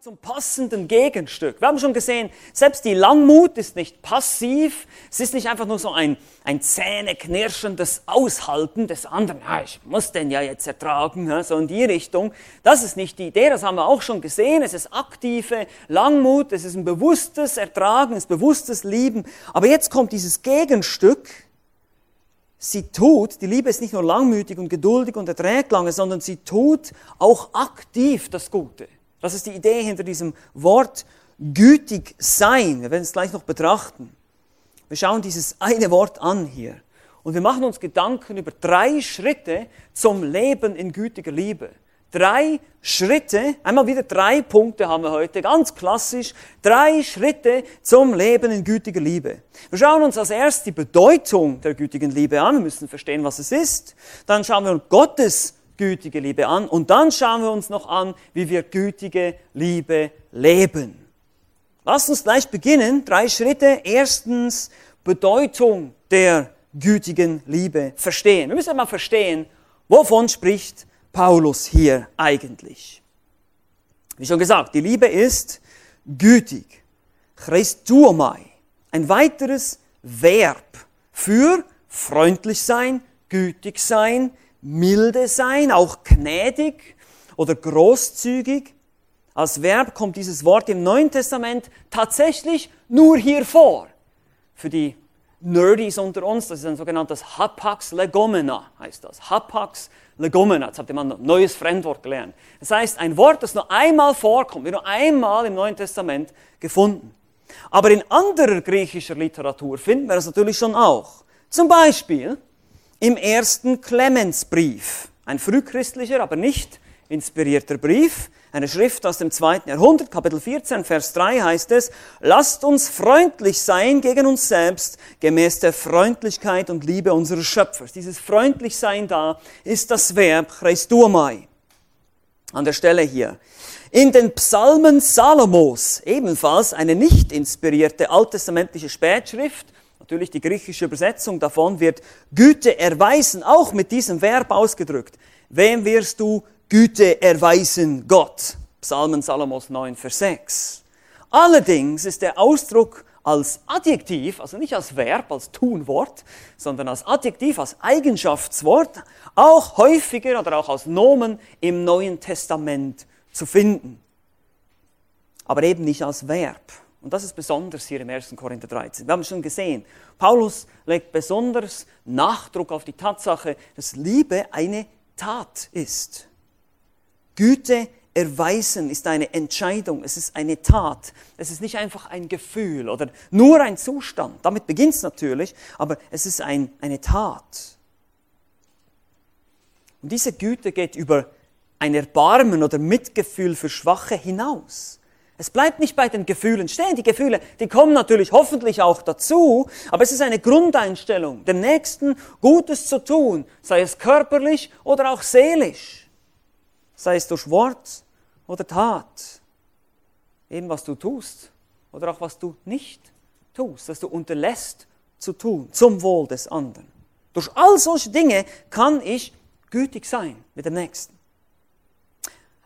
zum passenden Gegenstück. Wir haben schon gesehen, selbst die Langmut ist nicht passiv. Es ist nicht einfach nur so ein, ein zähneknirschendes Aushalten des anderen. Ja, ich muss den ja jetzt ertragen, so in die Richtung. Das ist nicht die Idee, das haben wir auch schon gesehen. Es ist aktive Langmut, es ist ein bewusstes Ertragen, es ist bewusstes Lieben. Aber jetzt kommt dieses Gegenstück. Sie tut, die Liebe ist nicht nur langmütig und geduldig und erträgt lange, sondern sie tut auch aktiv das Gute. Das ist die Idee hinter diesem Wort gütig sein. Wir werden es gleich noch betrachten. Wir schauen dieses eine Wort an hier. Und wir machen uns Gedanken über drei Schritte zum Leben in gütiger Liebe. Drei Schritte, einmal wieder drei Punkte haben wir heute, ganz klassisch, drei Schritte zum Leben in gütiger Liebe. Wir schauen uns als erst die Bedeutung der gütigen Liebe an, wir müssen verstehen, was es ist. Dann schauen wir uns Gottes gütige Liebe an. Und dann schauen wir uns noch an, wie wir gütige Liebe leben. Lasst uns gleich beginnen. Drei Schritte. Erstens, Bedeutung der gütigen Liebe verstehen. Wir müssen einmal verstehen, wovon spricht Paulus hier eigentlich. Wie schon gesagt, die Liebe ist gütig. Christuomai. Ein weiteres Verb für freundlich sein, gütig sein, milde sein, auch gnädig oder großzügig. Als Verb kommt dieses Wort im Neuen Testament tatsächlich nur hier vor. Für die Nerdies unter uns, das ist ein sogenanntes Hapax legomena, heißt das. Hapax legomena, jetzt habt ihr mal ein neues Fremdwort gelernt. Das heißt, ein Wort, das nur einmal vorkommt, wird nur einmal im Neuen Testament gefunden. Aber in anderer griechischer Literatur finden wir es natürlich schon auch. Zum Beispiel im ersten Clemensbrief, ein frühchristlicher, aber nicht inspirierter Brief, eine Schrift aus dem zweiten Jahrhundert, Kapitel 14, Vers 3 heißt es, lasst uns freundlich sein gegen uns selbst, gemäß der Freundlichkeit und Liebe unseres Schöpfers. Dieses freundlich sein da ist das Verb Christuomai. An der Stelle hier. In den Psalmen Salomos, ebenfalls eine nicht inspirierte alttestamentliche Spätschrift, Natürlich die griechische Übersetzung davon wird Güte erweisen, auch mit diesem Verb ausgedrückt. Wem wirst du Güte erweisen? Gott. Psalmen Salomos 9, Vers 6. Allerdings ist der Ausdruck als Adjektiv, also nicht als Verb, als Tunwort, sondern als Adjektiv, als Eigenschaftswort, auch häufiger oder auch als Nomen im Neuen Testament zu finden. Aber eben nicht als Verb. Und das ist besonders hier im 1. Korinther 13. Wir haben es schon gesehen. Paulus legt besonders Nachdruck auf die Tatsache, dass Liebe eine Tat ist. Güte erweisen ist eine Entscheidung, es ist eine Tat. Es ist nicht einfach ein Gefühl oder nur ein Zustand. Damit beginnt es natürlich, aber es ist ein, eine Tat. Und diese Güte geht über ein Erbarmen oder Mitgefühl für Schwache hinaus. Es bleibt nicht bei den Gefühlen stehen. Die Gefühle, die kommen natürlich hoffentlich auch dazu, aber es ist eine Grundeinstellung, dem Nächsten Gutes zu tun, sei es körperlich oder auch seelisch, sei es durch Wort oder Tat. Eben was du tust oder auch was du nicht tust, dass du unterlässt zu tun zum Wohl des anderen. Durch all solche Dinge kann ich gütig sein mit dem Nächsten.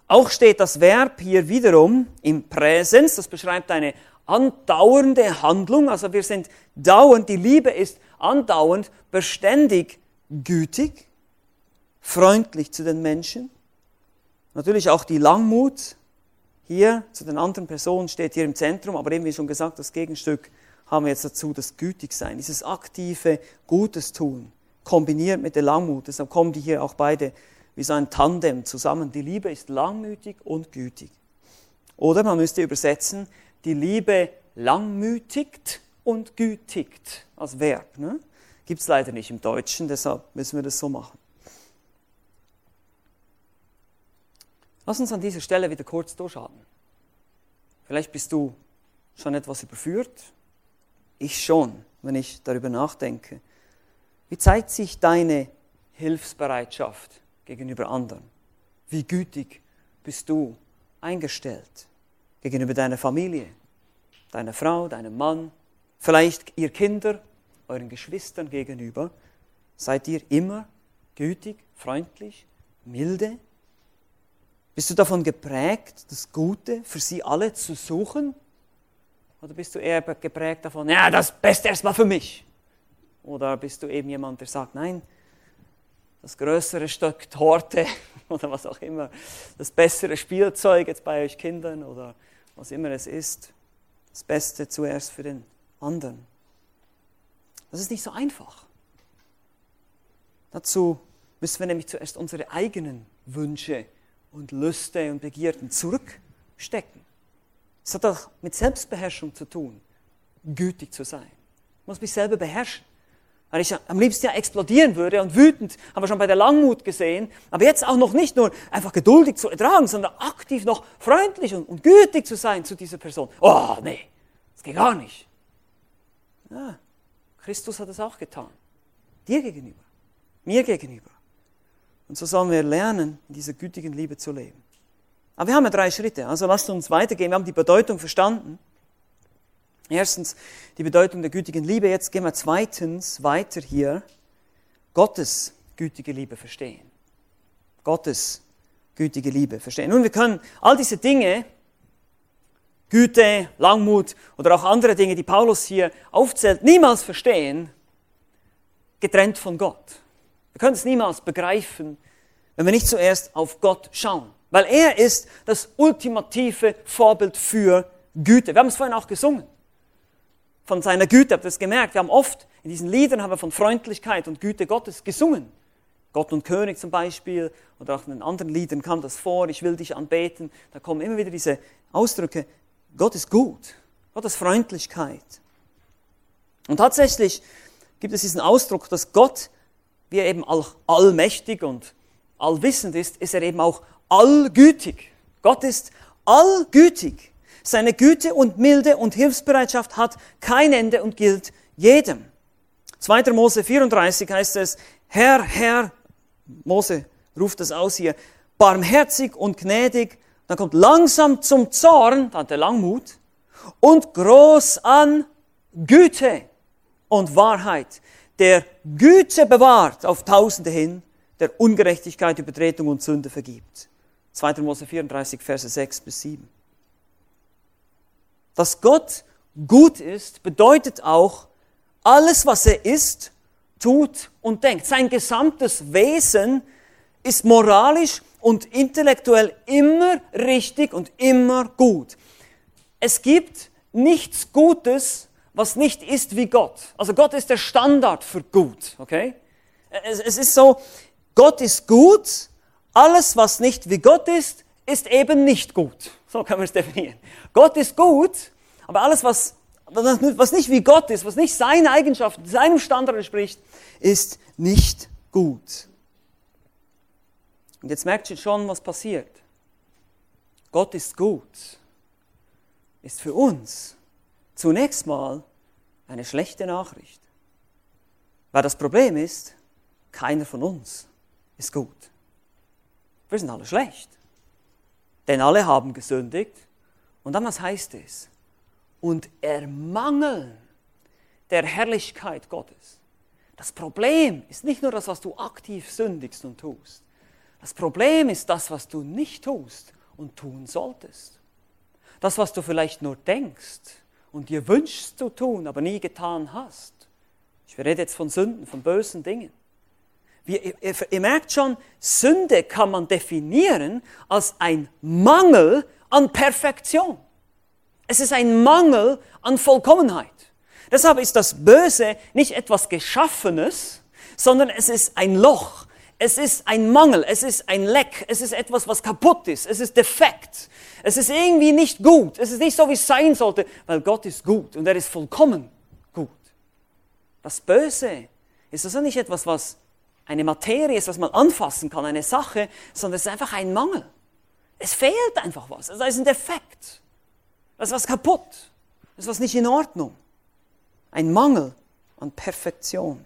Auch steht das Verb hier wiederum im Präsens, das beschreibt eine andauernde Handlung, also wir sind dauernd, die Liebe ist andauernd, beständig gütig, freundlich zu den Menschen. Natürlich auch die Langmut hier zu den anderen Personen steht hier im Zentrum, aber eben wie schon gesagt, das Gegenstück haben wir jetzt dazu, das Gütigsein, dieses aktive Gutes tun, kombiniert mit der Langmut. Deshalb kommen die hier auch beide wie so ein Tandem zusammen. Die Liebe ist langmütig und gütig. Oder man müsste übersetzen, die Liebe langmütigt und gütigt als Verb. Ne? Gibt es leider nicht im Deutschen, deshalb müssen wir das so machen. Lass uns an dieser Stelle wieder kurz durchschauen. Vielleicht bist du schon etwas überführt. Ich schon, wenn ich darüber nachdenke. Wie zeigt sich deine Hilfsbereitschaft gegenüber anderen? Wie gütig bist du eingestellt gegenüber deiner Familie, deiner Frau, deinem Mann, vielleicht ihr Kinder, euren Geschwistern gegenüber? Seid ihr immer gütig, freundlich, milde? Bist du davon geprägt, das Gute für sie alle zu suchen? Oder bist du eher geprägt davon, ja, das Beste erstmal für mich? Oder bist du eben jemand, der sagt, nein, das größere Stück Torte oder was auch immer, das bessere Spielzeug jetzt bei euch Kindern oder was immer es ist, das Beste zuerst für den anderen. Das ist nicht so einfach. Dazu müssen wir nämlich zuerst unsere eigenen Wünsche und Lüste und Begierden zurückstecken. Es hat auch mit Selbstbeherrschung zu tun, gütig zu sein. Ich muss mich selber beherrschen. Weil ich am liebsten ja explodieren würde und wütend, haben wir schon bei der Langmut gesehen, aber jetzt auch noch nicht nur einfach geduldig zu ertragen, sondern aktiv noch freundlich und, und gütig zu sein zu dieser Person. Oh, nee, das geht gar nicht. Ja, Christus hat es auch getan. Dir gegenüber, mir gegenüber. Und so sollen wir lernen, in dieser gütigen Liebe zu leben. Aber wir haben ja drei Schritte, also lasst uns weitergehen. Wir haben die Bedeutung verstanden. Erstens die Bedeutung der gütigen Liebe. Jetzt gehen wir zweitens weiter hier. Gottes gütige Liebe verstehen. Gottes gütige Liebe verstehen. Nun, wir können all diese Dinge, Güte, Langmut oder auch andere Dinge, die Paulus hier aufzählt, niemals verstehen, getrennt von Gott. Wir können es niemals begreifen, wenn wir nicht zuerst auf Gott schauen. Weil er ist das ultimative Vorbild für Güte. Wir haben es vorhin auch gesungen. Von seiner Güte, habt ihr es gemerkt? Wir haben oft in diesen Liedern haben wir von Freundlichkeit und Güte Gottes gesungen. Gott und König zum Beispiel, oder auch in anderen Liedern kam das vor, ich will dich anbeten. Da kommen immer wieder diese Ausdrücke, Gott ist gut, Gott ist Freundlichkeit. Und tatsächlich gibt es diesen Ausdruck, dass Gott wie er eben auch allmächtig und allwissend ist, ist er eben auch allgütig. Gott ist allgütig. Seine Güte und Milde und Hilfsbereitschaft hat kein Ende und gilt jedem. 2. Mose 34 heißt es, Herr, Herr, Mose ruft das aus hier, barmherzig und gnädig, dann kommt langsam zum Zorn, da hat er Langmut, und groß an Güte und Wahrheit, der Güte bewahrt auf Tausende hin, der Ungerechtigkeit, Übertretung und Sünde vergibt. 2. Mose 34, Verse 6 bis 7. Dass Gott gut ist, bedeutet auch, alles, was er ist, tut und denkt. Sein gesamtes Wesen ist moralisch und intellektuell immer richtig und immer gut. Es gibt nichts Gutes, was nicht ist wie Gott. Also Gott ist der Standard für gut, okay? Es, es ist so, Gott ist gut, alles, was nicht wie Gott ist, ist eben nicht gut. So kann man es definieren. Gott ist gut, aber alles, was, was nicht wie Gott ist, was nicht seine Eigenschaften, seinem Standard entspricht, ist nicht gut. Und jetzt merkt ihr schon, was passiert. Gott ist gut, ist für uns zunächst mal eine schlechte Nachricht. Weil das Problem ist, keiner von uns ist gut. Wir sind alle schlecht. Denn alle haben gesündigt. Und dann was heißt es? Und ermangeln der Herrlichkeit Gottes. Das Problem ist nicht nur das, was du aktiv sündigst und tust. Das Problem ist das, was du nicht tust und tun solltest. Das, was du vielleicht nur denkst und dir wünschst zu tun, aber nie getan hast. Ich rede jetzt von Sünden, von bösen Dingen. Ihr, ihr, ihr merkt schon, Sünde kann man definieren als ein Mangel an Perfektion. Es ist ein Mangel an Vollkommenheit. Deshalb ist das Böse nicht etwas Geschaffenes, sondern es ist ein Loch, es ist ein Mangel, es ist ein Leck, es ist etwas, was kaputt ist, es ist defekt, es ist irgendwie nicht gut, es ist nicht so, wie es sein sollte, weil Gott ist gut und er ist vollkommen gut. Das Böse ist also nicht etwas, was eine Materie ist, was man anfassen kann, eine Sache, sondern es ist einfach ein Mangel. Es fehlt einfach was, es ist ein Defekt, es ist was kaputt, es ist was nicht in Ordnung. Ein Mangel an Perfektion.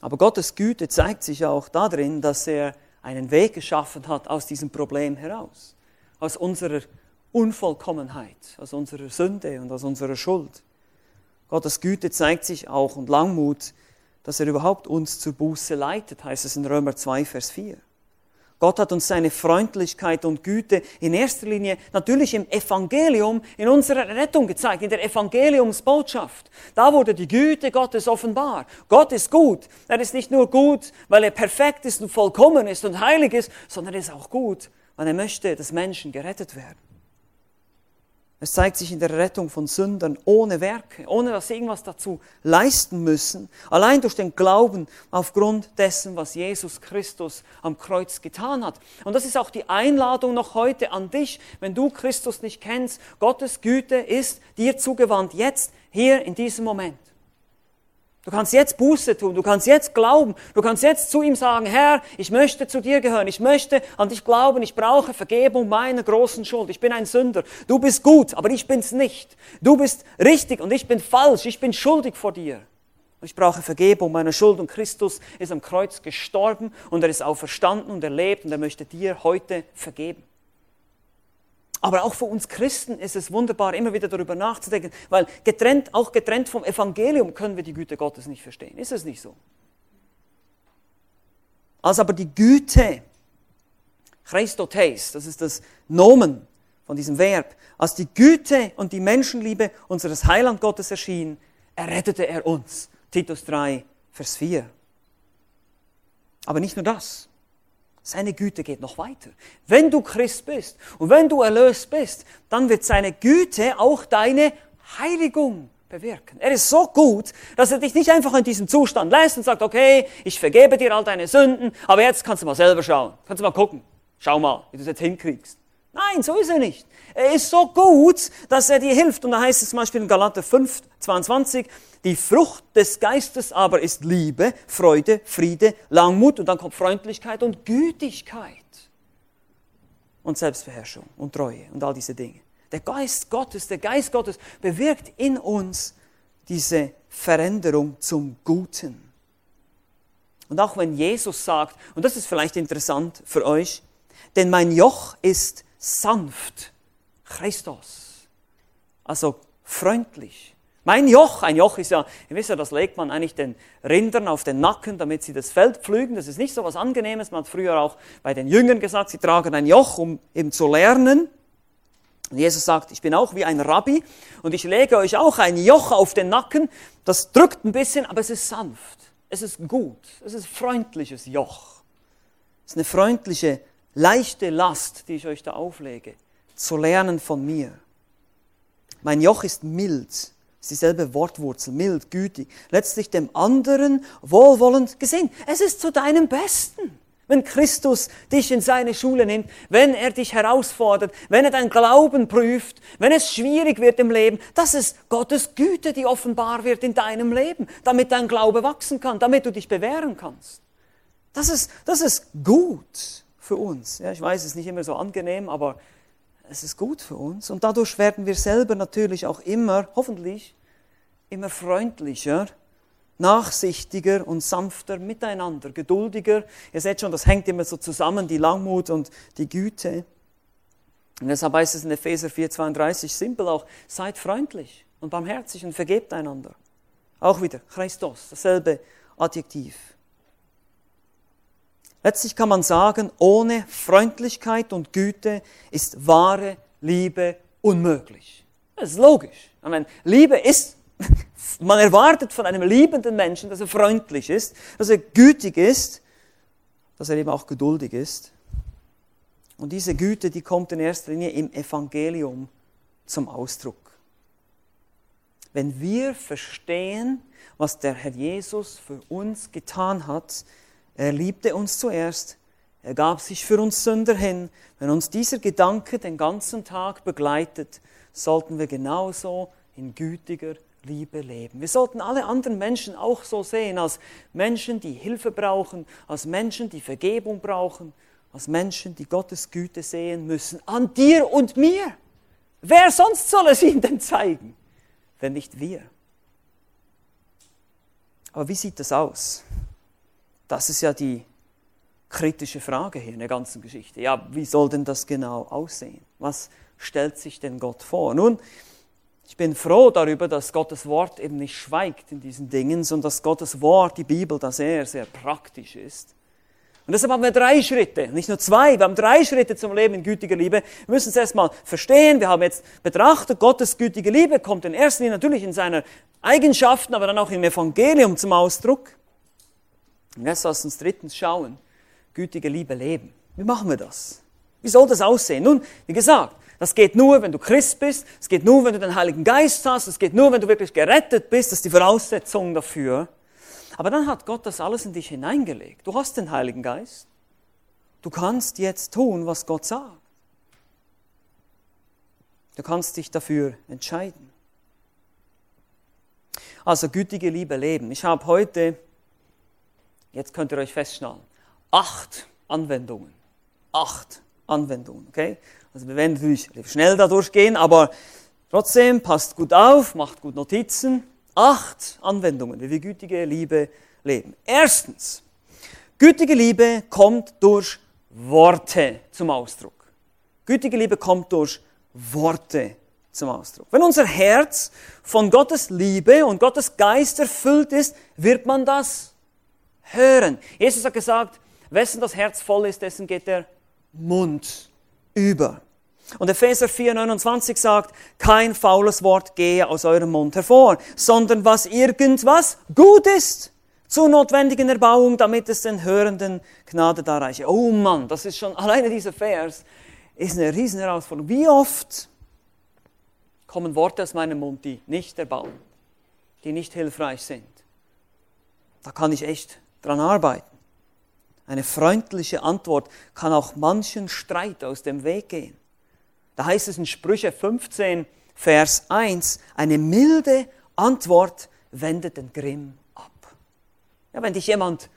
Aber Gottes Güte zeigt sich auch darin, dass er einen Weg geschaffen hat aus diesem Problem heraus, aus unserer Unvollkommenheit, aus unserer Sünde und aus unserer Schuld. Gottes Güte zeigt sich auch und Langmut, dass er überhaupt uns zur Buße leitet, heißt es in Römer 2, Vers 4. Gott hat uns seine Freundlichkeit und Güte in erster Linie natürlich im Evangelium, in unserer Rettung gezeigt, in der Evangeliumsbotschaft. Da wurde die Güte Gottes offenbar. Gott ist gut. Er ist nicht nur gut, weil er perfekt ist und vollkommen ist und heilig ist, sondern er ist auch gut, weil er möchte, dass Menschen gerettet werden. Es zeigt sich in der Rettung von Sündern ohne Werke, ohne dass sie irgendwas dazu leisten müssen, allein durch den Glauben aufgrund dessen, was Jesus Christus am Kreuz getan hat. Und das ist auch die Einladung noch heute an dich, wenn du Christus nicht kennst. Gottes Güte ist dir zugewandt, jetzt, hier, in diesem Moment. Du kannst jetzt Buße tun, du kannst jetzt glauben, du kannst jetzt zu ihm sagen, Herr, ich möchte zu dir gehören, ich möchte an dich glauben, ich brauche Vergebung meiner großen Schuld, ich bin ein Sünder, du bist gut, aber ich bin's nicht. Du bist richtig und ich bin falsch, ich bin schuldig vor dir. Ich brauche Vergebung meiner Schuld und Christus ist am Kreuz gestorben und er ist auferstanden und er lebt und er möchte dir heute vergeben. Aber auch für uns Christen ist es wunderbar, immer wieder darüber nachzudenken, weil getrennt, auch getrennt vom Evangelium können wir die Güte Gottes nicht verstehen. Ist es nicht so? Als aber die Güte, Christotes, das ist das Nomen von diesem Verb, als die Güte und die Menschenliebe unseres Heiland Gottes erschien, errettete er uns. Titus 3, Vers 4. Aber nicht nur das. Seine Güte geht noch weiter. Wenn du Christ bist und wenn du erlöst bist, dann wird seine Güte auch deine Heiligung bewirken. Er ist so gut, dass er dich nicht einfach in diesem Zustand lässt und sagt, okay, ich vergebe dir all deine Sünden, aber jetzt kannst du mal selber schauen. Kannst du mal gucken. Schau mal, wie du es jetzt hinkriegst. Nein, so ist er nicht. Er ist so gut, dass er dir hilft. Und da heißt es zum Beispiel in Galater 5, 22, die Frucht des Geistes aber ist Liebe, Freude, Friede, Langmut und dann kommt Freundlichkeit und Gütigkeit und Selbstbeherrschung und Treue und all diese Dinge. Der Geist Gottes, der Geist Gottes bewirkt in uns diese Veränderung zum Guten. Und auch wenn Jesus sagt, und das ist vielleicht interessant für euch, denn mein Joch ist sanft. Christus. Also freundlich. Mein Joch, ein Joch ist ja, ihr wisst ja, das legt man eigentlich den Rindern auf den Nacken, damit sie das Feld pflügen. Das ist nicht so was Angenehmes. Man hat früher auch bei den Jüngern gesagt, sie tragen ein Joch, um eben zu lernen. Und Jesus sagt, ich bin auch wie ein Rabbi und ich lege euch auch ein Joch auf den Nacken. Das drückt ein bisschen, aber es ist sanft. Es ist gut. Es ist freundliches Joch. Es ist eine freundliche leichte Last, die ich euch da auflege, zu lernen von mir. Mein Joch ist mild, ist dieselbe Wortwurzel, mild, gütig, letztlich dem anderen wohlwollend gesehen. Es ist zu deinem Besten. Wenn Christus dich in seine Schule nimmt, wenn er dich herausfordert, wenn er dein Glauben prüft, wenn es schwierig wird im Leben, das ist Gottes Güte, die offenbar wird in deinem Leben, damit dein Glaube wachsen kann, damit du dich bewähren kannst. Das ist, das ist gut für uns. Ja, ich weiß, es ist nicht immer so angenehm, aber es ist gut für uns. Und dadurch werden wir selber natürlich auch immer, hoffentlich, immer freundlicher, nachsichtiger und sanfter miteinander, geduldiger. Ihr seht schon, das hängt immer so zusammen, die Langmut und die Güte. Und deshalb heißt es in Epheser 4,32 simpel auch, seid freundlich und barmherzig und vergebt einander. Auch wieder Christus, dasselbe Adjektiv. Letztlich kann man sagen, ohne Freundlichkeit und Güte ist wahre Liebe unmöglich. Das ist logisch. Ich meine, Liebe ist, man erwartet von einem liebenden Menschen, dass er freundlich ist, dass er gütig ist, dass er eben auch geduldig ist. Und diese Güte, die kommt in erster Linie im Evangelium zum Ausdruck. Wenn wir verstehen, was der Herr Jesus für uns getan hat, er liebte uns zuerst. Er gab sich für uns Sünder hin. Wenn uns dieser Gedanke den ganzen Tag begleitet, sollten wir genauso in gütiger Liebe leben. Wir sollten alle anderen Menschen auch so sehen, als Menschen, die Hilfe brauchen, als Menschen, die Vergebung brauchen, als Menschen, die Gottes Güte sehen müssen, an dir und mir. Wer sonst soll es ihnen denn zeigen, wenn nicht wir? Aber wie sieht das aus? Das ist ja die kritische Frage hier in der ganzen Geschichte. Ja, wie soll denn das genau aussehen? Was stellt sich denn Gott vor? Nun, ich bin froh darüber, dass Gottes Wort eben nicht schweigt in diesen Dingen, sondern dass Gottes Wort, die Bibel, da sehr, sehr praktisch ist. Und deshalb haben wir drei Schritte, nicht nur zwei, wir haben drei Schritte zum Leben in gütiger Liebe. Wir müssen es erstmal verstehen, wir haben jetzt betrachtet, Gottes gütige Liebe kommt in erster Linie natürlich in seiner Eigenschaften, aber dann auch im Evangelium zum Ausdruck. Und jetzt lasst uns drittens schauen, gütige Liebe leben. Wie machen wir das? Wie soll das aussehen? Nun, wie gesagt, das geht nur, wenn du Christ bist, es geht nur, wenn du den Heiligen Geist hast, es geht nur, wenn du wirklich gerettet bist, das ist die Voraussetzung dafür. Aber dann hat Gott das alles in dich hineingelegt. Du hast den Heiligen Geist. Du kannst jetzt tun, was Gott sagt. Du kannst dich dafür entscheiden. Also gütige Liebe leben. Ich habe heute, jetzt könnt ihr euch festschnallen, acht Anwendungen. Acht Anwendungen, okay? Also wir werden natürlich schnell da durchgehen, aber trotzdem passt gut auf, macht gut Notizen. Acht Anwendungen, wie wir gütige Liebe leben. Erstens, gütige Liebe kommt durch Worte zum Ausdruck. Gütige Liebe kommt durch Worte zum Ausdruck. Wenn unser Herz von Gottes Liebe und Gottes Geist erfüllt ist, wird man das hören. Jesus hat gesagt, wessen das Herz voll ist, dessen geht der Mund über. Und Epheser 4,29 sagt, kein faules Wort gehe aus eurem Mund hervor, sondern was irgendwas gut ist zur notwendigen Erbauung, damit es den Hörenden Gnade darreiche. Oh Mann, das ist schon, alleine dieser Vers ist eine riesen Herausforderung. Wie oft kommen Worte aus meinem Mund, die nicht erbauen, die nicht hilfreich sind? Da kann ich echt dran arbeiten. Eine freundliche Antwort kann auch manchen Streit aus dem Weg gehen. Da heißt es in Sprüche 15, Vers 1, eine milde Antwort wendet den Grimm ab. Ja, wenn dich jemand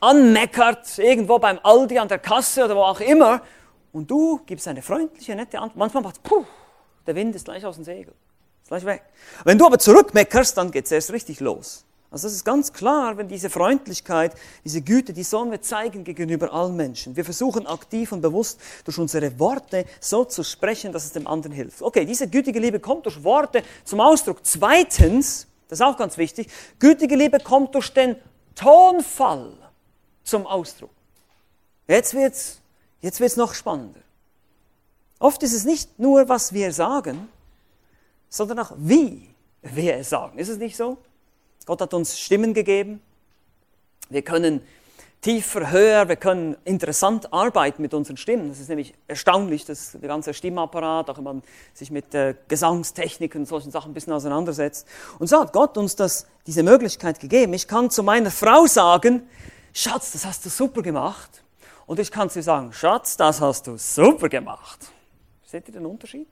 anmeckert, irgendwo beim Aldi an der Kasse oder wo auch immer, und du gibst eine freundliche, nette Antwort, manchmal macht puh, der Wind ist gleich aus dem Segel, ist gleich weg. Wenn du aber zurückmeckerst, dann geht es erst richtig los. Also das ist ganz klar, wenn diese Freundlichkeit, diese Güte, die sollen wir zeigen gegenüber allen Menschen. Wir versuchen aktiv und bewusst durch unsere Worte so zu sprechen, dass es dem anderen hilft. Okay, diese gütige Liebe kommt durch Worte zum Ausdruck. Zweitens, das ist auch ganz wichtig, gütige Liebe kommt durch den Tonfall zum Ausdruck. Jetzt wird's, jetzt wird's noch spannender. Oft ist es nicht nur, was wir sagen, sondern auch wie wir es sagen. Ist es nicht so? Gott hat uns Stimmen gegeben. Wir können tiefer, höher, wir können interessant arbeiten mit unseren Stimmen. Das ist nämlich erstaunlich, dass der ganze Stimmapparat, auch wenn man sich mit äh, Gesangstechniken und solchen Sachen ein bisschen auseinandersetzt. Und so hat Gott uns das, diese Möglichkeit gegeben. Ich kann zu meiner Frau sagen, Schatz, das hast du super gemacht. Und ich kann zu ihr sagen, Schatz, das hast du super gemacht. Seht ihr den Unterschied?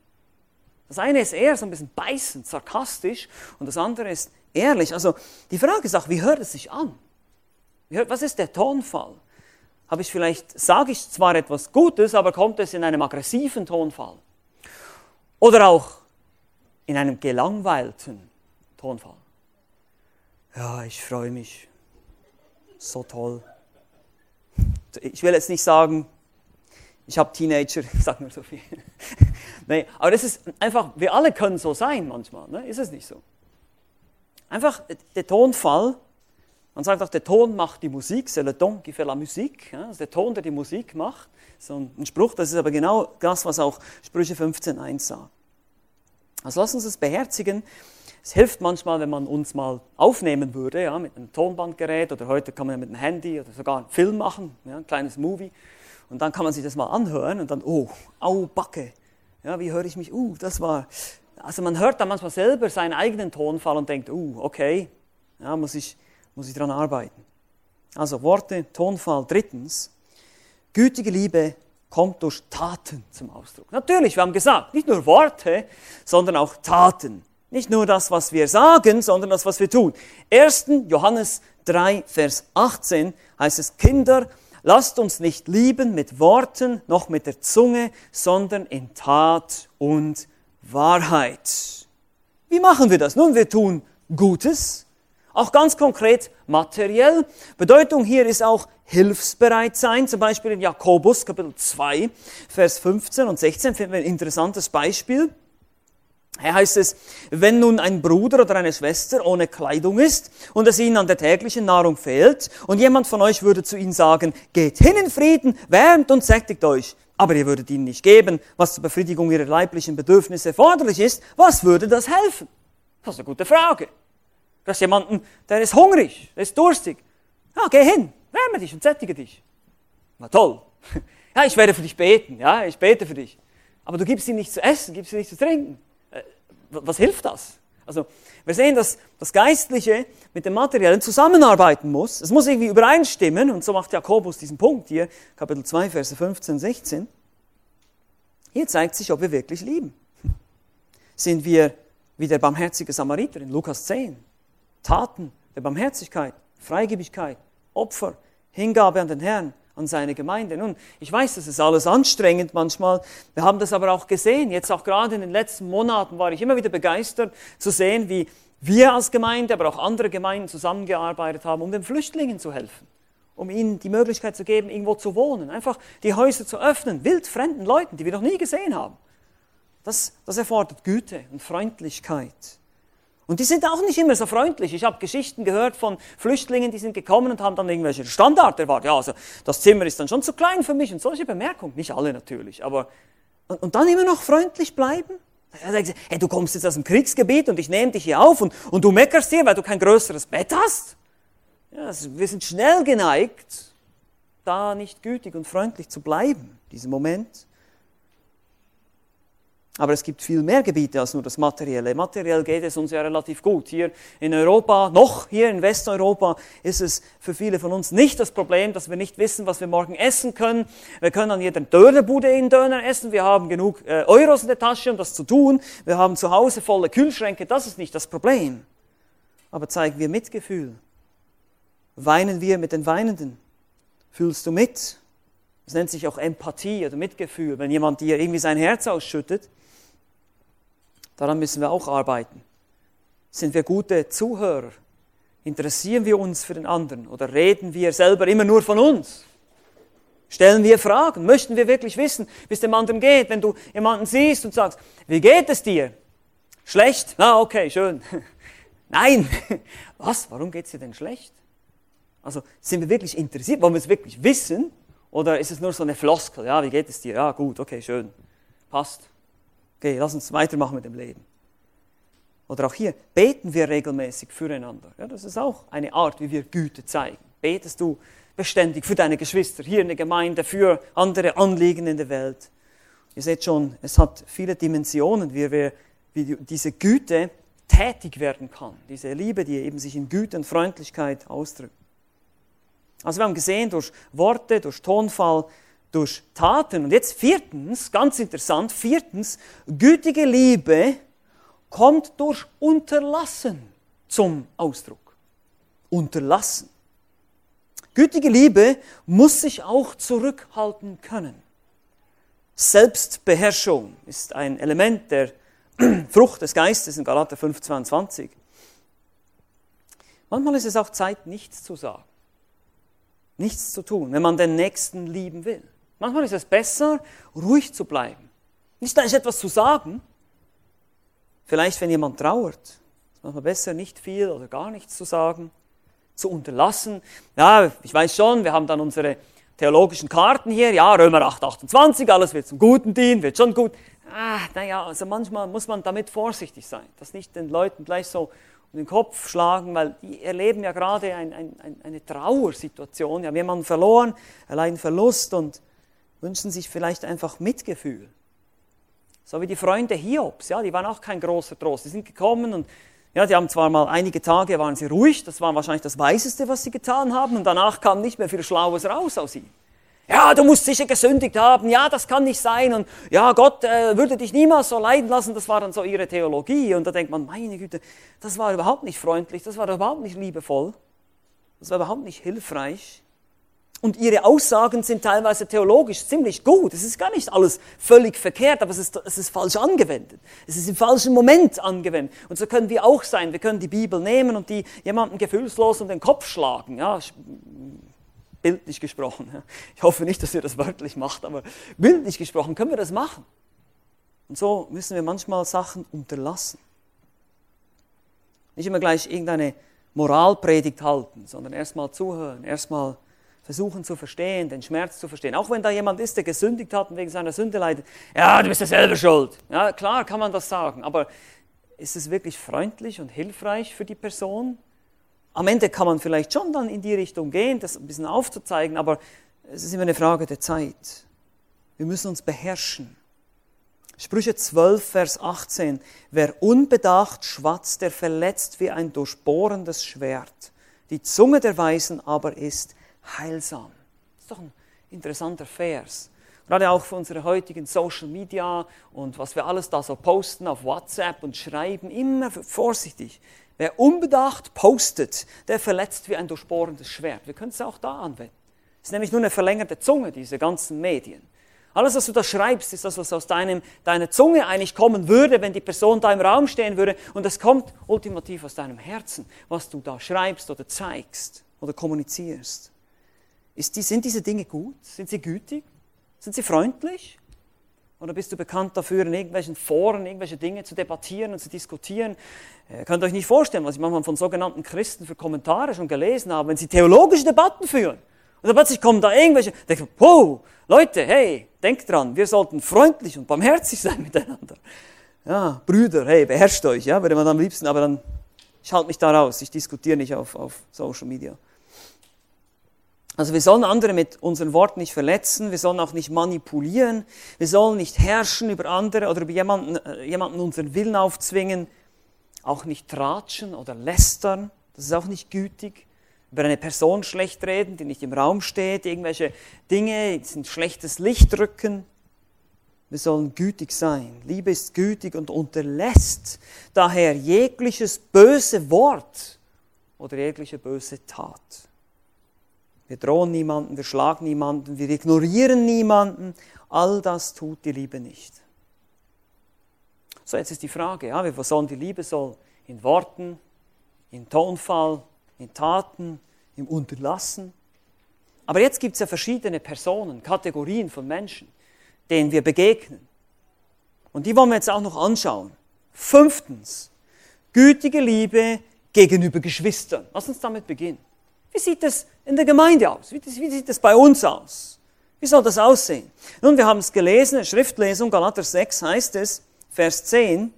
Das eine ist eher so ein bisschen beißend, sarkastisch und das andere ist ehrlich. Also die Frage ist auch, wie hört es sich an? Was ist der Tonfall? Habe ich vielleicht, sage ich zwar etwas Gutes, aber kommt es in einem aggressiven Tonfall? Oder auch in einem gelangweilten Tonfall? Ja, ich freue mich. So toll. Ich will jetzt nicht sagen, ich habe Teenager, ich sage nur so viel. nee, aber das ist einfach, wir alle können so sein manchmal, ne? ist es nicht so? Einfach der Tonfall, man sagt auch, der Ton macht die Musik, c'est le ton qui fait la musique, ja? ist der Ton, der die Musik macht. So ein Spruch, das ist aber genau das, was auch Sprüche 15.1 sagt. Also lass uns das beherzigen. Es hilft manchmal, wenn man uns mal aufnehmen würde, ja, mit einem Tonbandgerät oder heute kann man ja mit einem Handy oder sogar einen Film machen, ja, ein kleines Movie. Und dann kann man sich das mal anhören und dann, oh, au, Backe. Ja, wie höre ich mich? Uh, das war. Also man hört dann manchmal selber seinen eigenen Tonfall und denkt, uh, okay, ja, muss ich, muss ich dran arbeiten. Also Worte, Tonfall. Drittens, gütige Liebe kommt durch Taten zum Ausdruck. Natürlich, wir haben gesagt, nicht nur Worte, sondern auch Taten. Nicht nur das, was wir sagen, sondern das, was wir tun. 1. Johannes 3, Vers 18 heißt es, Kinder, Lasst uns nicht lieben mit Worten noch mit der Zunge, sondern in Tat und Wahrheit. Wie machen wir das? Nun, wir tun Gutes, auch ganz konkret materiell. Bedeutung hier ist auch hilfsbereit sein. Zum Beispiel in Jakobus Kapitel 2, Vers 15 und 16 finden wir ein interessantes Beispiel. Hier heißt es, wenn nun ein Bruder oder eine Schwester ohne Kleidung ist und es ihnen an der täglichen Nahrung fehlt und jemand von euch würde zu ihnen sagen, geht hin in Frieden, wärmt und sättigt euch, aber ihr würdet ihnen nicht geben, was zur Befriedigung ihrer leiblichen Bedürfnisse erforderlich ist, was würde das helfen? Das ist eine gute Frage. Du hast jemanden, der ist hungrig, der ist durstig. Ja, geh hin, wärme dich und sättige dich. Na toll. Ja, ich werde für dich beten, ja, ich bete für dich. Aber du gibst ihm nicht zu essen, gibst ihm nicht zu trinken was hilft das? Also wir sehen, dass das Geistliche mit dem Materiellen zusammenarbeiten muss. Es muss irgendwie übereinstimmen und so macht Jakobus diesen Punkt hier, Kapitel 2, Verse 15, 16. Hier zeigt sich, ob wir wirklich lieben. Sind wir wie der barmherzige Samariter in Lukas 10? Taten der Barmherzigkeit, Freigebigkeit, Opfer, Hingabe an den Herrn, an seine Gemeinde. Nun, ich weiß, das ist alles anstrengend manchmal. Wir haben das aber auch gesehen. Jetzt auch gerade in den letzten Monaten war ich immer wieder begeistert zu sehen, wie wir als Gemeinde, aber auch andere Gemeinden zusammengearbeitet haben, um den Flüchtlingen zu helfen. Um ihnen die Möglichkeit zu geben, irgendwo zu wohnen. Einfach die Häuser zu öffnen, wildfremden Leuten, die wir noch nie gesehen haben. Das, das erfordert Güte und Freundlichkeit. Und die sind auch nicht immer so freundlich. Ich habe Geschichten gehört von Flüchtlingen, die sind gekommen und haben dann irgendwelche Standard erwartet. Ja, also das Zimmer ist dann schon zu klein für mich und solche Bemerkungen. Nicht alle natürlich, aber und, und dann immer noch freundlich bleiben. Hey, du kommst jetzt aus dem Kriegsgebiet und ich nehme dich hier auf und, und du meckerst hier, weil du kein größeres Bett hast. Ja, also wir sind schnell geneigt, da nicht gütig und freundlich zu bleiben, diesen Moment. Aber es gibt viel mehr Gebiete als nur das Materielle. Materiell geht es uns ja relativ gut. Hier in Europa, noch hier in Westeuropa, ist es für viele von uns nicht das Problem, dass wir nicht wissen, was wir morgen essen können. Wir können an jeder Dönerbude in Döner essen. Wir haben genug äh, Euros in der Tasche, um das zu tun. Wir haben zu Hause volle Kühlschränke. Das ist nicht das Problem. Aber zeigen wir Mitgefühl. Weinen wir mit den Weinenden. Fühlst du mit? Das nennt sich auch Empathie oder Mitgefühl, wenn jemand dir irgendwie sein Herz ausschüttet. Daran müssen wir auch arbeiten. Sind wir gute Zuhörer? Interessieren wir uns für den anderen oder reden wir selber immer nur von uns? Stellen wir Fragen? Möchten wir wirklich wissen, wie es dem anderen geht? Wenn du jemanden siehst und sagst, wie geht es dir? Schlecht? Na, okay, schön. Nein. Was? Warum geht es dir denn schlecht? Also, sind wir wirklich interessiert? Wollen wir es wirklich wissen? Oder ist es nur so eine Floskel? Ja, wie geht es dir? Ja, gut, okay, schön. Passt. Okay, lass uns weitermachen mit dem Leben. Oder auch hier, beten wir regelmäßig füreinander. Ja, das ist auch eine Art, wie wir Güte zeigen. Betest du beständig für deine Geschwister hier in der Gemeinde, für andere Anliegen in der Welt. Ihr seht schon, es hat viele Dimensionen, wie, wir, wie diese Güte tätig werden kann. Diese Liebe, die eben sich in Güte und Freundlichkeit ausdrückt. Also wir haben gesehen, durch Worte, durch Tonfall, durch Taten. Und jetzt viertens, ganz interessant, viertens, gütige Liebe kommt durch Unterlassen zum Ausdruck. Unterlassen. Gütige Liebe muss sich auch zurückhalten können. Selbstbeherrschung ist ein Element der Frucht des Geistes in Galater 5,22. Manchmal ist es auch Zeit, nichts zu sagen, nichts zu tun, wenn man den Nächsten lieben will. Manchmal ist es besser, ruhig zu bleiben. Nicht gleich etwas zu sagen. Vielleicht, wenn jemand trauert, ist manchmal besser, nicht viel oder gar nichts zu sagen, zu unterlassen. Ja, ich weiß schon, wir haben dann unsere theologischen Karten hier. Ja, Römer 8, 28, alles wird zum Guten dienen, wird schon gut. Ah, naja, also manchmal muss man damit vorsichtig sein, dass nicht den Leuten gleich so um den Kopf schlagen, weil die erleben ja gerade ein, ein, ein, eine Trauersituation. Die haben jemanden verloren, allein Verlust und wünschen sich vielleicht einfach Mitgefühl. So wie die Freunde Hiobs, ja, die waren auch kein großer Trost. Die sind gekommen und ja, die haben zwar mal einige Tage waren sie ruhig, das war wahrscheinlich das Weiseste, was sie getan haben, und danach kam nicht mehr viel Schlaues raus aus ihnen. Ja, du musst sicher gesündigt haben, ja, das kann nicht sein, und ja, Gott äh, würde dich niemals so leiden lassen, das war dann so ihre Theologie, und da denkt man, meine Güte, das war überhaupt nicht freundlich, das war überhaupt nicht liebevoll, das war überhaupt nicht hilfreich. Und ihre Aussagen sind teilweise theologisch ziemlich gut. Es ist gar nicht alles völlig verkehrt, aber es ist, es ist falsch angewendet. Es ist im falschen Moment angewendet. Und so können wir auch sein. Wir können die Bibel nehmen und die jemandem gefühlslos um den Kopf schlagen. Ja, bildlich gesprochen. Ich hoffe nicht, dass ihr das wörtlich macht, aber bildlich gesprochen können wir das machen. Und so müssen wir manchmal Sachen unterlassen. Nicht immer gleich irgendeine Moralpredigt halten, sondern erstmal zuhören, erstmal versuchen zu verstehen, den Schmerz zu verstehen. Auch wenn da jemand ist, der gesündigt hat und wegen seiner Sünde leidet, ja, du bist ja selber schuld. Ja, klar kann man das sagen, aber ist es wirklich freundlich und hilfreich für die Person? Am Ende kann man vielleicht schon dann in die Richtung gehen, das ein bisschen aufzuzeigen, aber es ist immer eine Frage der Zeit. Wir müssen uns beherrschen. Sprüche 12, Vers 18. Wer unbedacht schwatzt, der verletzt wie ein durchbohrendes Schwert. Die Zunge der Weisen aber ist heilsam. Das ist doch ein interessanter Vers. Gerade auch für unsere heutigen Social Media und was wir alles da so posten auf WhatsApp und schreiben, immer vorsichtig. Wer unbedacht postet, der verletzt wie ein durchbohrendes Schwert. Wir können es auch da anwenden. Es ist nämlich nur eine verlängerte Zunge, diese ganzen Medien. Alles, was du da schreibst, ist das, was aus deinem, deiner Zunge eigentlich kommen würde, wenn die Person da im Raum stehen würde. Und es kommt ultimativ aus deinem Herzen, was du da schreibst oder zeigst oder kommunizierst. Die, sind diese Dinge gut? Sind sie gütig? Sind sie freundlich? Oder bist du bekannt dafür, in irgendwelchen Foren irgendwelche Dinge zu debattieren und zu diskutieren? Ihr könnt euch nicht vorstellen, was ich manchmal von sogenannten Christen für Kommentare schon gelesen habe, wenn sie theologische Debatten führen. Und dann plötzlich kommen da irgendwelche, denken, wow, Leute, hey, denkt dran, wir sollten freundlich und barmherzig sein miteinander. Ja, Brüder, hey, beherrscht euch, ja, würde man am liebsten, aber dann, ich halte mich da raus, ich diskutiere nicht auf, auf Social Media. Also wir sollen andere mit unseren Worten nicht verletzen, wir sollen auch nicht manipulieren, wir sollen nicht herrschen über andere oder über jemanden, äh, jemanden unseren Willen aufzwingen, auch nicht tratschen oder lästern, das ist auch nicht gütig, über eine Person schlecht reden, die nicht im Raum steht, irgendwelche Dinge in schlechtes Licht rücken. Wir sollen gütig sein. Liebe ist gütig und unterlässt daher jegliches böse Wort oder jegliche böse Tat. Wir drohen niemanden, wir schlagen niemanden, wir ignorieren niemanden. All das tut die Liebe nicht. So, jetzt ist die Frage, ja, wir sollen die Liebe soll in Worten, in Tonfall, in Taten, im Unterlassen. Aber jetzt gibt es ja verschiedene Personen, Kategorien von Menschen, denen wir begegnen. Und die wollen wir jetzt auch noch anschauen. Fünftens, gütige Liebe gegenüber Geschwistern. Lass uns damit beginnen. Wie sieht es in der Gemeinde aus? Wie, wie sieht es bei uns aus? Wie soll das aussehen? Nun, wir haben es gelesen, Schriftlesung, Galater 6 heißt es, Vers 10,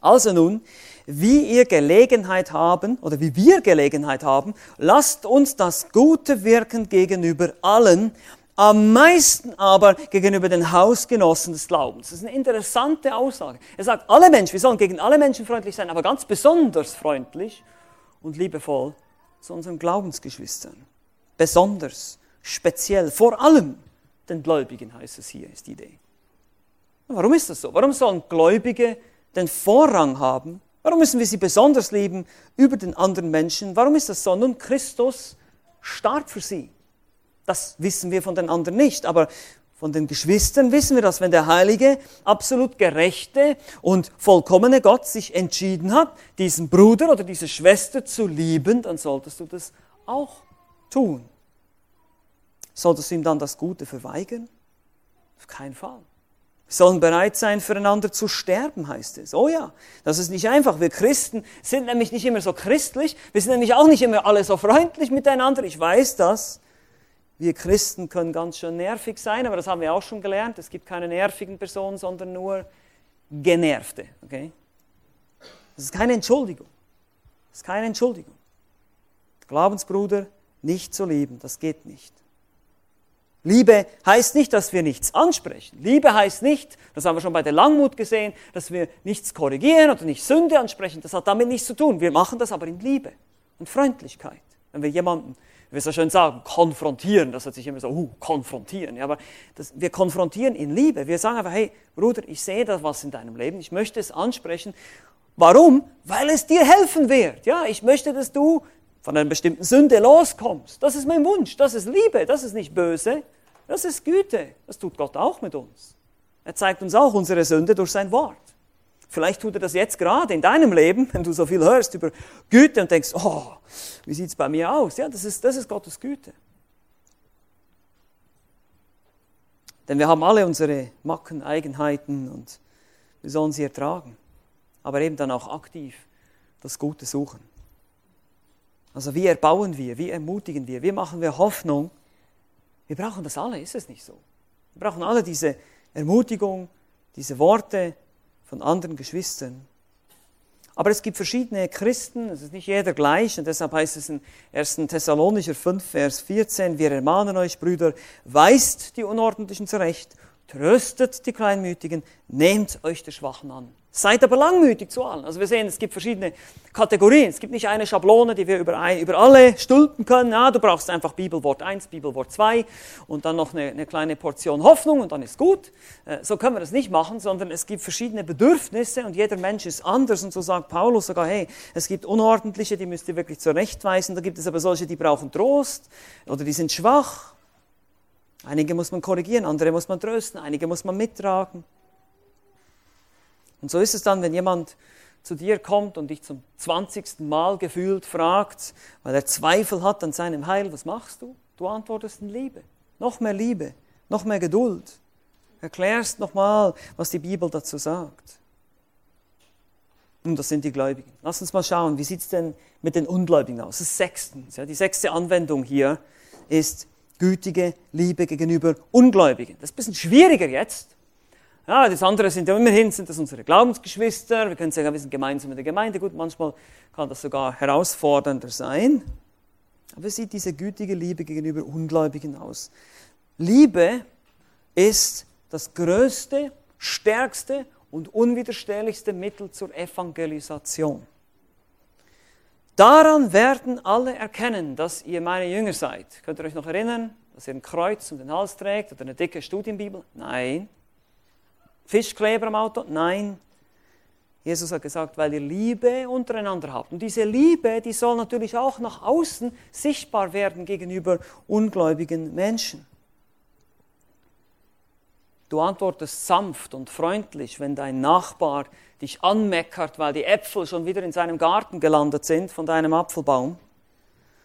also nun, wie ihr Gelegenheit haben oder wie wir Gelegenheit haben, lasst uns das Gute wirken gegenüber allen, am meisten aber gegenüber den Hausgenossen des Glaubens. Das ist eine interessante Aussage. Er sagt, alle Menschen, wir sollen gegen alle Menschen freundlich sein, aber ganz besonders freundlich und liebevoll zu unseren Glaubensgeschwistern. Besonders, speziell, vor allem den Gläubigen heißt es hier, ist die Idee. Warum ist das so? Warum sollen Gläubige den Vorrang haben? Warum müssen wir sie besonders lieben über den anderen Menschen? Warum ist das so? Nun, Christus starb für sie. Das wissen wir von den anderen nicht, aber von den Geschwistern wissen wir, dass wenn der heilige, absolut gerechte und vollkommene Gott sich entschieden hat, diesen Bruder oder diese Schwester zu lieben, dann solltest du das auch tun. Solltest du ihm dann das Gute verweigern? Auf keinen Fall. Wir sollen bereit sein, füreinander zu sterben, heißt es. Oh ja, das ist nicht einfach. Wir Christen sind nämlich nicht immer so christlich. Wir sind nämlich auch nicht immer alle so freundlich miteinander. Ich weiß das. Wir Christen können ganz schön nervig sein, aber das haben wir auch schon gelernt. Es gibt keine nervigen Personen, sondern nur genervte. Okay? Das ist keine Entschuldigung. Das ist keine Entschuldigung. Glaubensbruder nicht zu lieben, das geht nicht. Liebe heißt nicht, dass wir nichts ansprechen. Liebe heißt nicht, das haben wir schon bei der Langmut gesehen, dass wir nichts korrigieren oder nicht Sünde ansprechen. Das hat damit nichts zu tun. Wir machen das aber in Liebe und Freundlichkeit. Wenn wir jemanden wir so schön sagen, konfrontieren, das hört sich immer so, uh, konfrontieren. Ja, aber das, wir konfrontieren in Liebe. Wir sagen einfach, hey, Bruder, ich sehe da was in deinem Leben, ich möchte es ansprechen. Warum? Weil es dir helfen wird. Ja, ich möchte, dass du von einer bestimmten Sünde loskommst. Das ist mein Wunsch. Das ist Liebe. Das ist nicht böse. Das ist Güte. Das tut Gott auch mit uns. Er zeigt uns auch unsere Sünde durch sein Wort. Vielleicht tut er das jetzt gerade in deinem Leben, wenn du so viel hörst über Güte und denkst, oh, wie sieht es bei mir aus? Ja, das ist, das ist Gottes Güte. Denn wir haben alle unsere Macken, Eigenheiten und wir sollen sie ertragen, aber eben dann auch aktiv das Gute suchen. Also wie erbauen wir, wie ermutigen wir, wie machen wir Hoffnung? Wir brauchen das alle, ist es nicht so? Wir brauchen alle diese Ermutigung, diese Worte von anderen Geschwistern. Aber es gibt verschiedene Christen, es ist nicht jeder gleich, und deshalb heißt es in 1. Thessalonicher 5, Vers 14, wir ermahnen euch, Brüder, weist die Unordentlichen zurecht, tröstet die Kleinmütigen, nehmt euch der Schwachen an. Seid aber langmütig zu allen. Also wir sehen, es gibt verschiedene Kategorien. Es gibt nicht eine Schablone, die wir über, ein, über alle stülpen können. Ja, du brauchst einfach Bibelwort 1, Bibelwort 2 und dann noch eine, eine kleine Portion Hoffnung und dann ist gut. Äh, so können wir das nicht machen, sondern es gibt verschiedene Bedürfnisse und jeder Mensch ist anders. Und so sagt Paulus sogar, hey, es gibt Unordentliche, die müsst ihr wirklich zurechtweisen. Da gibt es aber solche, die brauchen Trost oder die sind schwach. Einige muss man korrigieren, andere muss man trösten, einige muss man mittragen. Und so ist es dann, wenn jemand zu dir kommt und dich zum zwanzigsten Mal gefühlt fragt, weil er Zweifel hat an seinem Heil, was machst du? Du antwortest in Liebe. Noch mehr Liebe, noch mehr Geduld. Erklärst nochmal, was die Bibel dazu sagt. Und das sind die Gläubigen. Lass uns mal schauen, wie sieht es denn mit den Ungläubigen aus? Das ist sechstens. Ja, die sechste Anwendung hier ist gütige Liebe gegenüber Ungläubigen. Das ist ein bisschen schwieriger jetzt, ja, das andere sind ja immerhin sind das unsere Glaubensgeschwister. Wir können sagen, wir sind gemeinsam mit der Gemeinde. Gut, manchmal kann das sogar herausfordernder sein. Aber wie sieht diese gütige Liebe gegenüber Ungläubigen aus? Liebe ist das größte, stärkste und unwiderstehlichste Mittel zur Evangelisation. Daran werden alle erkennen, dass ihr meine Jünger seid. Könnt ihr euch noch erinnern, dass ihr ein Kreuz um den Hals trägt oder eine dicke Studienbibel? Nein. Fischkleber am Auto? Nein. Jesus hat gesagt, weil ihr Liebe untereinander habt. Und diese Liebe, die soll natürlich auch nach außen sichtbar werden gegenüber ungläubigen Menschen. Du antwortest sanft und freundlich, wenn dein Nachbar dich anmeckert, weil die Äpfel schon wieder in seinem Garten gelandet sind von deinem Apfelbaum.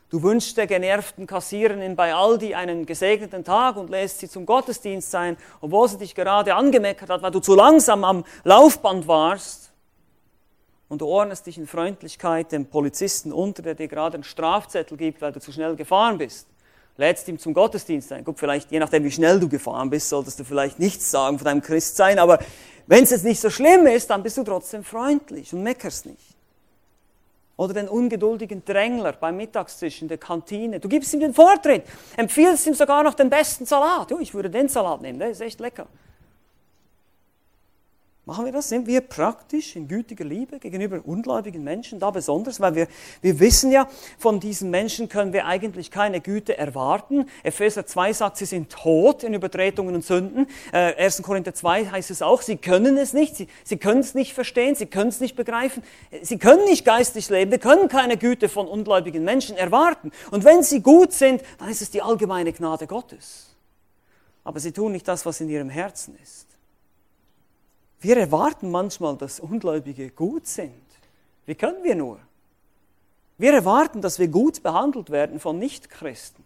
Du wünschst der genervten Kassiererin bei Aldi einen gesegneten Tag und lässt sie zum Gottesdienst sein, obwohl sie dich gerade angemeckert hat, weil du zu langsam am Laufband warst. Und du ordnest dich in Freundlichkeit dem Polizisten unter, der dir gerade einen Strafzettel gibt, weil du zu schnell gefahren bist. Lädst ihm zum Gottesdienst ein. Gut, vielleicht, je nachdem, wie schnell du gefahren bist, solltest du vielleicht nichts sagen von deinem Christsein, aber wenn es jetzt nicht so schlimm ist, dann bist du trotzdem freundlich und meckerst nicht. Oder den ungeduldigen Drängler beim Mittagstisch in der Kantine. Du gibst ihm den Vortritt, empfiehlst ihm sogar noch den besten Salat. Jo, ich würde den Salat nehmen, der ist echt lecker. Machen wir das? Sind wir praktisch in gütiger Liebe gegenüber ungläubigen Menschen da besonders? Weil wir, wir wissen ja, von diesen Menschen können wir eigentlich keine Güte erwarten. Epheser 2 sagt, sie sind tot in Übertretungen und Sünden. Äh, 1. Korinther 2 heißt es auch, sie können es nicht, sie, sie können es nicht verstehen, sie können es nicht begreifen, sie können nicht geistig leben, wir können keine Güte von ungläubigen Menschen erwarten. Und wenn sie gut sind, dann ist es die allgemeine Gnade Gottes. Aber sie tun nicht das, was in ihrem Herzen ist. Wir erwarten manchmal, dass Ungläubige gut sind. Wie können wir nur? Wir erwarten, dass wir gut behandelt werden von Nichtchristen.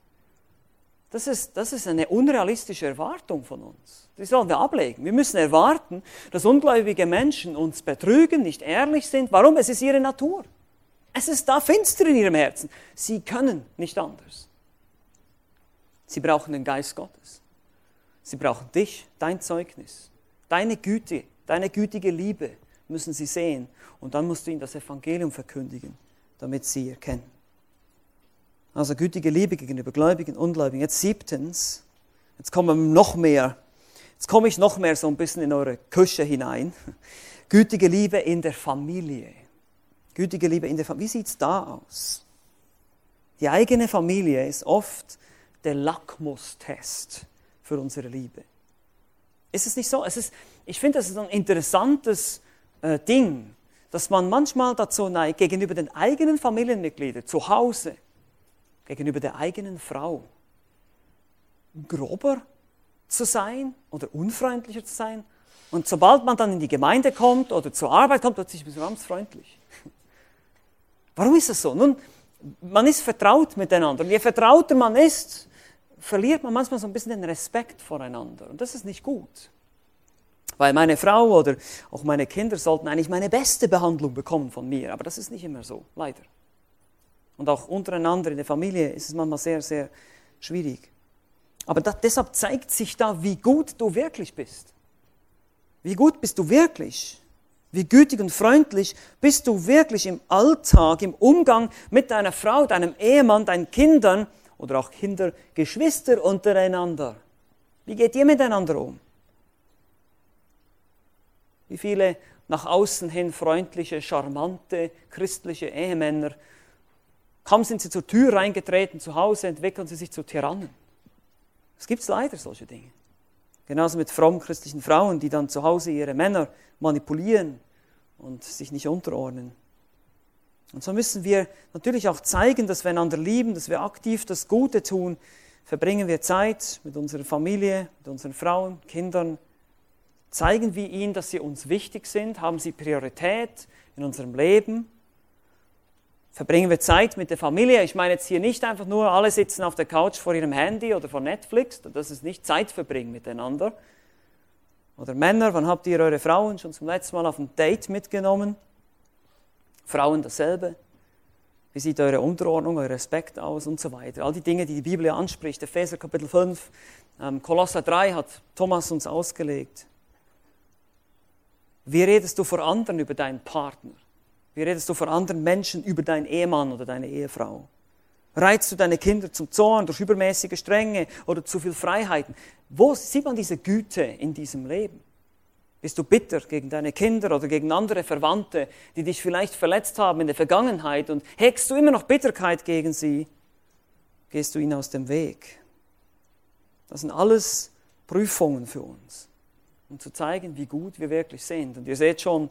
Das ist, das ist eine unrealistische Erwartung von uns. Die sollen wir ablegen. Wir müssen erwarten, dass ungläubige Menschen uns betrügen, nicht ehrlich sind. Warum? Es ist ihre Natur. Es ist da finster in ihrem Herzen. Sie können nicht anders. Sie brauchen den Geist Gottes. Sie brauchen dich, dein Zeugnis, deine Güte, Deine gütige Liebe müssen sie sehen. Und dann musst du ihnen das Evangelium verkündigen, damit sie erkennen. Also gütige Liebe gegenüber Gläubigen, und Ungläubigen. Jetzt siebtens, jetzt kommen noch mehr, jetzt komme ich noch mehr so ein bisschen in eure Küche hinein. Gütige Liebe in der Familie. Gütige Liebe in der Familie. Wie sieht es da aus? Die eigene Familie ist oft der Lackmustest für unsere Liebe. Ist es nicht so? Es ist, ich finde, das ist ein interessantes äh, Ding, dass man manchmal dazu neigt, gegenüber den eigenen Familienmitgliedern zu Hause, gegenüber der eigenen Frau, grober zu sein oder unfreundlicher zu sein. Und sobald man dann in die Gemeinde kommt oder zur Arbeit kommt, plötzlich ist man ganz freundlich. Warum ist das so? Nun, man ist vertraut miteinander. Und je vertrauter man ist, verliert man manchmal so ein bisschen den Respekt voreinander. Und das ist nicht gut. Weil meine Frau oder auch meine Kinder sollten eigentlich meine beste Behandlung bekommen von mir. Aber das ist nicht immer so, leider. Und auch untereinander in der Familie ist es manchmal sehr, sehr schwierig. Aber das, deshalb zeigt sich da, wie gut du wirklich bist. Wie gut bist du wirklich? Wie gütig und freundlich bist du wirklich im Alltag, im Umgang mit deiner Frau, deinem Ehemann, deinen Kindern oder auch Kinder, Geschwister untereinander? Wie geht ihr miteinander um? Wie viele nach außen hin freundliche, charmante, christliche Ehemänner, kaum sind sie zur Tür reingetreten, zu Hause entwickeln sie sich zu Tyrannen. Es gibt leider solche Dinge. Genauso mit frommen christlichen Frauen, die dann zu Hause ihre Männer manipulieren und sich nicht unterordnen. Und so müssen wir natürlich auch zeigen, dass wir einander lieben, dass wir aktiv das Gute tun. Verbringen wir Zeit mit unserer Familie, mit unseren Frauen, Kindern, Zeigen wir ihnen, dass sie uns wichtig sind? Haben sie Priorität in unserem Leben? Verbringen wir Zeit mit der Familie? Ich meine jetzt hier nicht einfach nur, alle sitzen auf der Couch vor ihrem Handy oder vor Netflix. Das ist nicht Zeit verbringen miteinander. Oder Männer, wann habt ihr eure Frauen schon zum letzten Mal auf ein Date mitgenommen? Frauen dasselbe. Wie sieht eure Unterordnung, euer Respekt aus und so weiter? All die Dinge, die die Bibel anspricht. Epheser Kapitel 5, ähm, Kolosser 3 hat Thomas uns ausgelegt. Wie redest du vor anderen über deinen Partner? Wie redest du vor anderen Menschen über deinen Ehemann oder deine Ehefrau? Reizt du deine Kinder zum Zorn durch übermäßige Strenge oder zu viel Freiheiten? Wo sieht man diese Güte in diesem Leben? Bist du bitter gegen deine Kinder oder gegen andere Verwandte, die dich vielleicht verletzt haben in der Vergangenheit und hegst du immer noch Bitterkeit gegen sie? Gehst du ihnen aus dem Weg? Das sind alles Prüfungen für uns um zu zeigen, wie gut wir wirklich sind. Und ihr seht schon,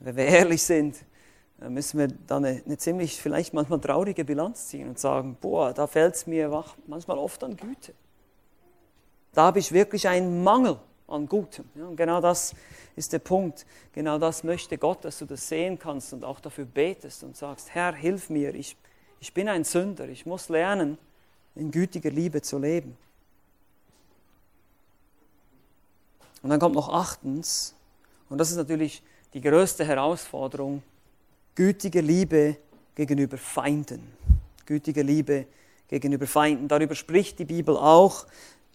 wenn wir ehrlich sind, müssen wir dann eine, eine, ziemlich, vielleicht manchmal traurige Bilanz ziehen und sagen, boah, da fällt es mir manchmal oft an Güte. Da habe ich wirklich einen Mangel an Gutem. Ja, und genau das ist der Punkt. Genau das möchte Gott, dass du das sehen kannst und auch dafür betest und sagst, Herr, hilf mir, ich, ich bin ein Sünder, ich muss lernen, in gütiger Liebe zu leben. Und dann kommt noch achtens, und das ist natürlich die größte Herausforderung, gütige Liebe gegenüber Feinden. Gütige Liebe gegenüber Feinden. Darüber spricht die Bibel auch.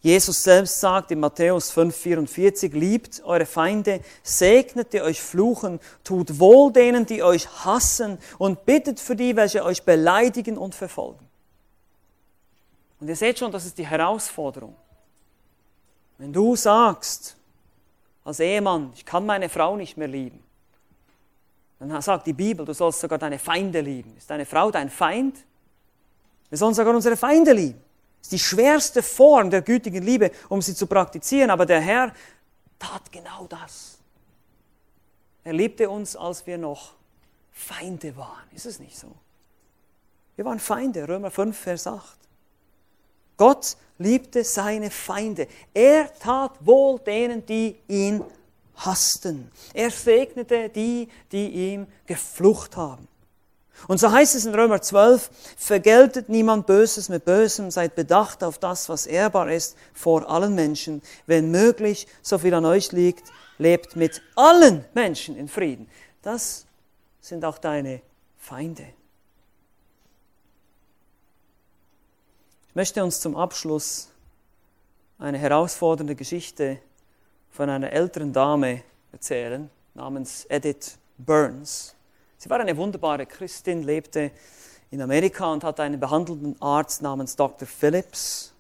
Jesus selbst sagt in Matthäus 5,44, liebt eure Feinde, segnet die euch fluchen, tut wohl denen, die euch hassen und bittet für die, welche euch beleidigen und verfolgen. Und ihr seht schon, das ist die Herausforderung. Wenn du sagst, als Ehemann, ich kann meine Frau nicht mehr lieben. Dann sagt die Bibel, du sollst sogar deine Feinde lieben. Ist deine Frau dein Feind? Wir sollen sogar unsere Feinde lieben. Ist die schwerste Form der gütigen Liebe, um sie zu praktizieren. Aber der Herr tat genau das. Er liebte uns, als wir noch Feinde waren. Ist es nicht so? Wir waren Feinde, Römer 5, Vers 8. Gott liebte seine Feinde. Er tat wohl denen, die ihn hassten. Er segnete die, die ihm geflucht haben. Und so heißt es in Römer 12, vergeltet niemand Böses mit Bösem, seid bedacht auf das, was ehrbar ist vor allen Menschen. Wenn möglich, so viel an euch liegt, lebt mit allen Menschen in Frieden. Das sind auch deine Feinde. Ich möchte uns zum Abschluss eine herausfordernde Geschichte von einer älteren Dame erzählen, namens Edith Burns. Sie war eine wunderbare Christin, lebte in Amerika und hatte einen behandelnden Arzt namens Dr. Phillips.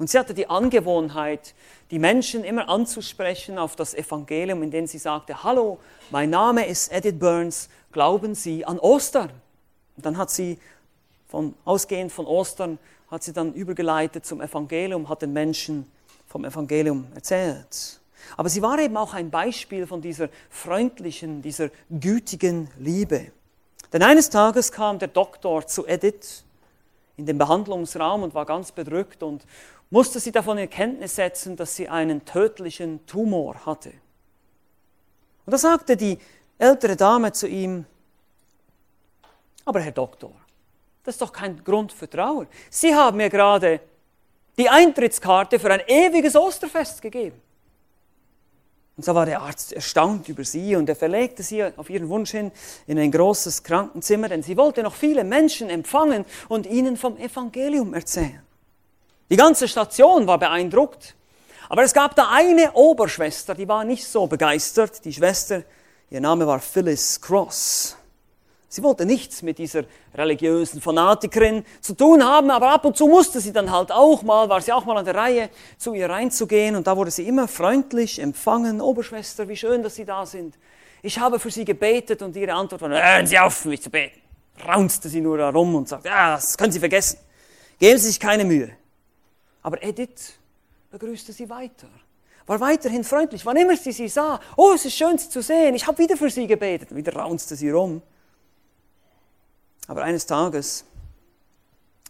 Und sie hatte die Angewohnheit, die Menschen immer anzusprechen auf das Evangelium, indem sie sagte, Hallo, mein Name ist Edith Burns, glauben Sie an Ostern? Und dann hat sie von, ausgehend von Ostern hat sie dann übergeleitet zum Evangelium, hat den Menschen vom Evangelium erzählt. Aber sie war eben auch ein Beispiel von dieser freundlichen, dieser gütigen Liebe. Denn eines Tages kam der Doktor zu Edith in den Behandlungsraum und war ganz bedrückt und musste sie davon in Kenntnis setzen, dass sie einen tödlichen Tumor hatte. Und da sagte die ältere Dame zu ihm, aber Herr Doktor, das ist doch kein Grund für Trauer. Sie haben mir gerade die Eintrittskarte für ein ewiges Osterfest gegeben. Und so war der Arzt erstaunt über sie und er verlegte sie auf ihren Wunsch hin in ein großes Krankenzimmer, denn sie wollte noch viele Menschen empfangen und ihnen vom Evangelium erzählen. Die ganze Station war beeindruckt, aber es gab da eine Oberschwester, die war nicht so begeistert. Die Schwester, ihr Name war Phyllis Cross. Sie wollte nichts mit dieser religiösen Fanatikerin zu tun haben, aber ab und zu musste sie dann halt auch mal, war sie auch mal an der Reihe, zu ihr reinzugehen und da wurde sie immer freundlich empfangen. Oberschwester, wie schön, dass Sie da sind. Ich habe für Sie gebetet und ihre Antwort war, hören Sie auf, mich zu beten. Raunzte sie nur herum und sagte, ja, das können Sie vergessen. Geben Sie sich keine Mühe. Aber Edith begrüßte sie weiter war weiterhin freundlich. Wann immer sie sie sah, oh, es ist schön, sie zu sehen, ich habe wieder für sie gebetet. Wieder raunzte sie rum. Aber eines Tages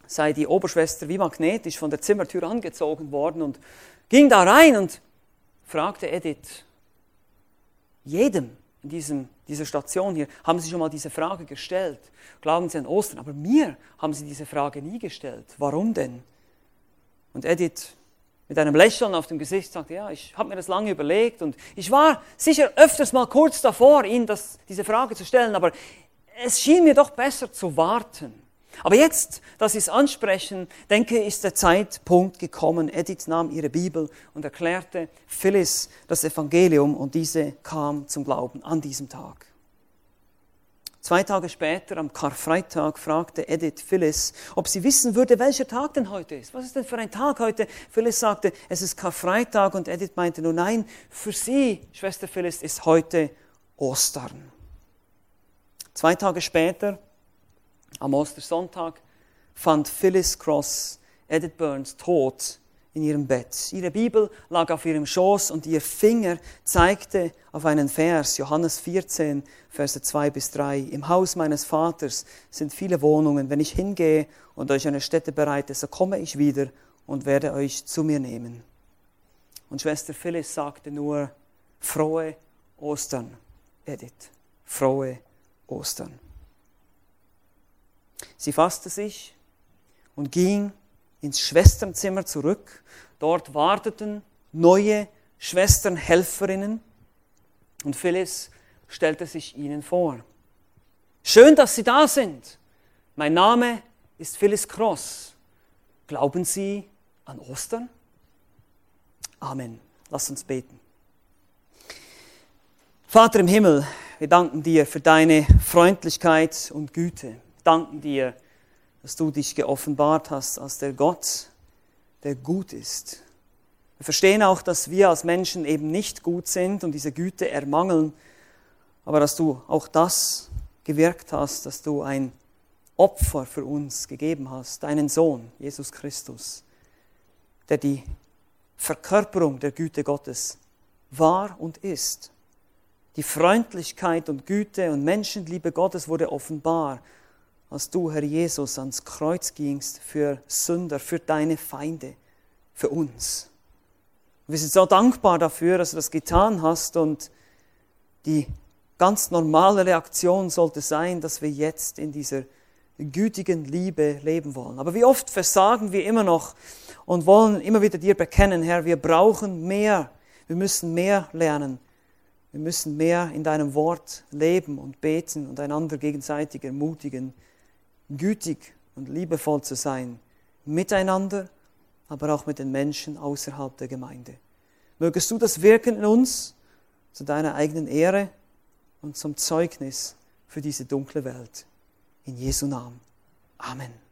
sei die Oberschwester wie magnetisch von der Zimmertür angezogen worden und ging da rein und fragte Edith, jedem in diesem, dieser Station hier, haben Sie schon mal diese Frage gestellt? Glauben Sie an Ostern? Aber mir haben Sie diese Frage nie gestellt. Warum denn? Und Edith mit einem Lächeln auf dem Gesicht sagte, ja, ich habe mir das lange überlegt und ich war sicher öfters mal kurz davor, Ihnen das, diese Frage zu stellen, aber es schien mir doch besser zu warten. Aber jetzt, dass Sie es ansprechen, denke ich, ist der Zeitpunkt gekommen. Edith nahm ihre Bibel und erklärte Phyllis das Evangelium und diese kam zum Glauben an diesem Tag. Zwei Tage später, am Karfreitag, fragte Edith Phyllis, ob sie wissen würde, welcher Tag denn heute ist. Was ist denn für ein Tag heute? Phyllis sagte, es ist Karfreitag und Edith meinte nur, nein, für sie, Schwester Phyllis, ist heute Ostern. Zwei Tage später, am Ostersonntag, fand Phyllis Cross Edith Burns tot in ihrem Bett. Ihre Bibel lag auf ihrem Schoß und ihr Finger zeigte auf einen Vers, Johannes 14, Verse 2 bis 3. Im Haus meines Vaters sind viele Wohnungen. Wenn ich hingehe und euch eine Stätte bereite, so komme ich wieder und werde euch zu mir nehmen. Und Schwester Phyllis sagte nur, frohe Ostern, Edith, frohe Ostern. Sie fasste sich und ging ins Schwesternzimmer zurück. Dort warteten neue Schwesternhelferinnen und Phyllis stellte sich ihnen vor. Schön, dass Sie da sind. Mein Name ist Phyllis Cross. Glauben Sie an Ostern? Amen. Lass uns beten. Vater im Himmel, wir danken dir für deine Freundlichkeit und Güte. Wir danken dir, dass du dich geoffenbart hast als der Gott, der gut ist. Wir verstehen auch, dass wir als Menschen eben nicht gut sind und diese Güte ermangeln, aber dass du auch das gewirkt hast, dass du ein Opfer für uns gegeben hast, deinen Sohn, Jesus Christus, der die Verkörperung der Güte Gottes war und ist. Die Freundlichkeit und Güte und Menschenliebe Gottes wurde offenbar, als du, Herr Jesus, ans Kreuz gingst für Sünder, für deine Feinde, für uns. Wir sind so dankbar dafür, dass du das getan hast und die ganz normale Reaktion sollte sein, dass wir jetzt in dieser gütigen Liebe leben wollen. Aber wie oft versagen wir immer noch und wollen immer wieder dir bekennen, Herr, wir brauchen mehr, wir müssen mehr lernen wir müssen mehr in deinem Wort leben und beten und einander gegenseitig ermutigen, gütig und liebevoll zu sein, miteinander, aber auch mit den Menschen außerhalb der Gemeinde. Mögest du das wirken in uns zu deiner eigenen Ehre und zum Zeugnis für diese dunkle Welt. In Jesu Namen. Amen.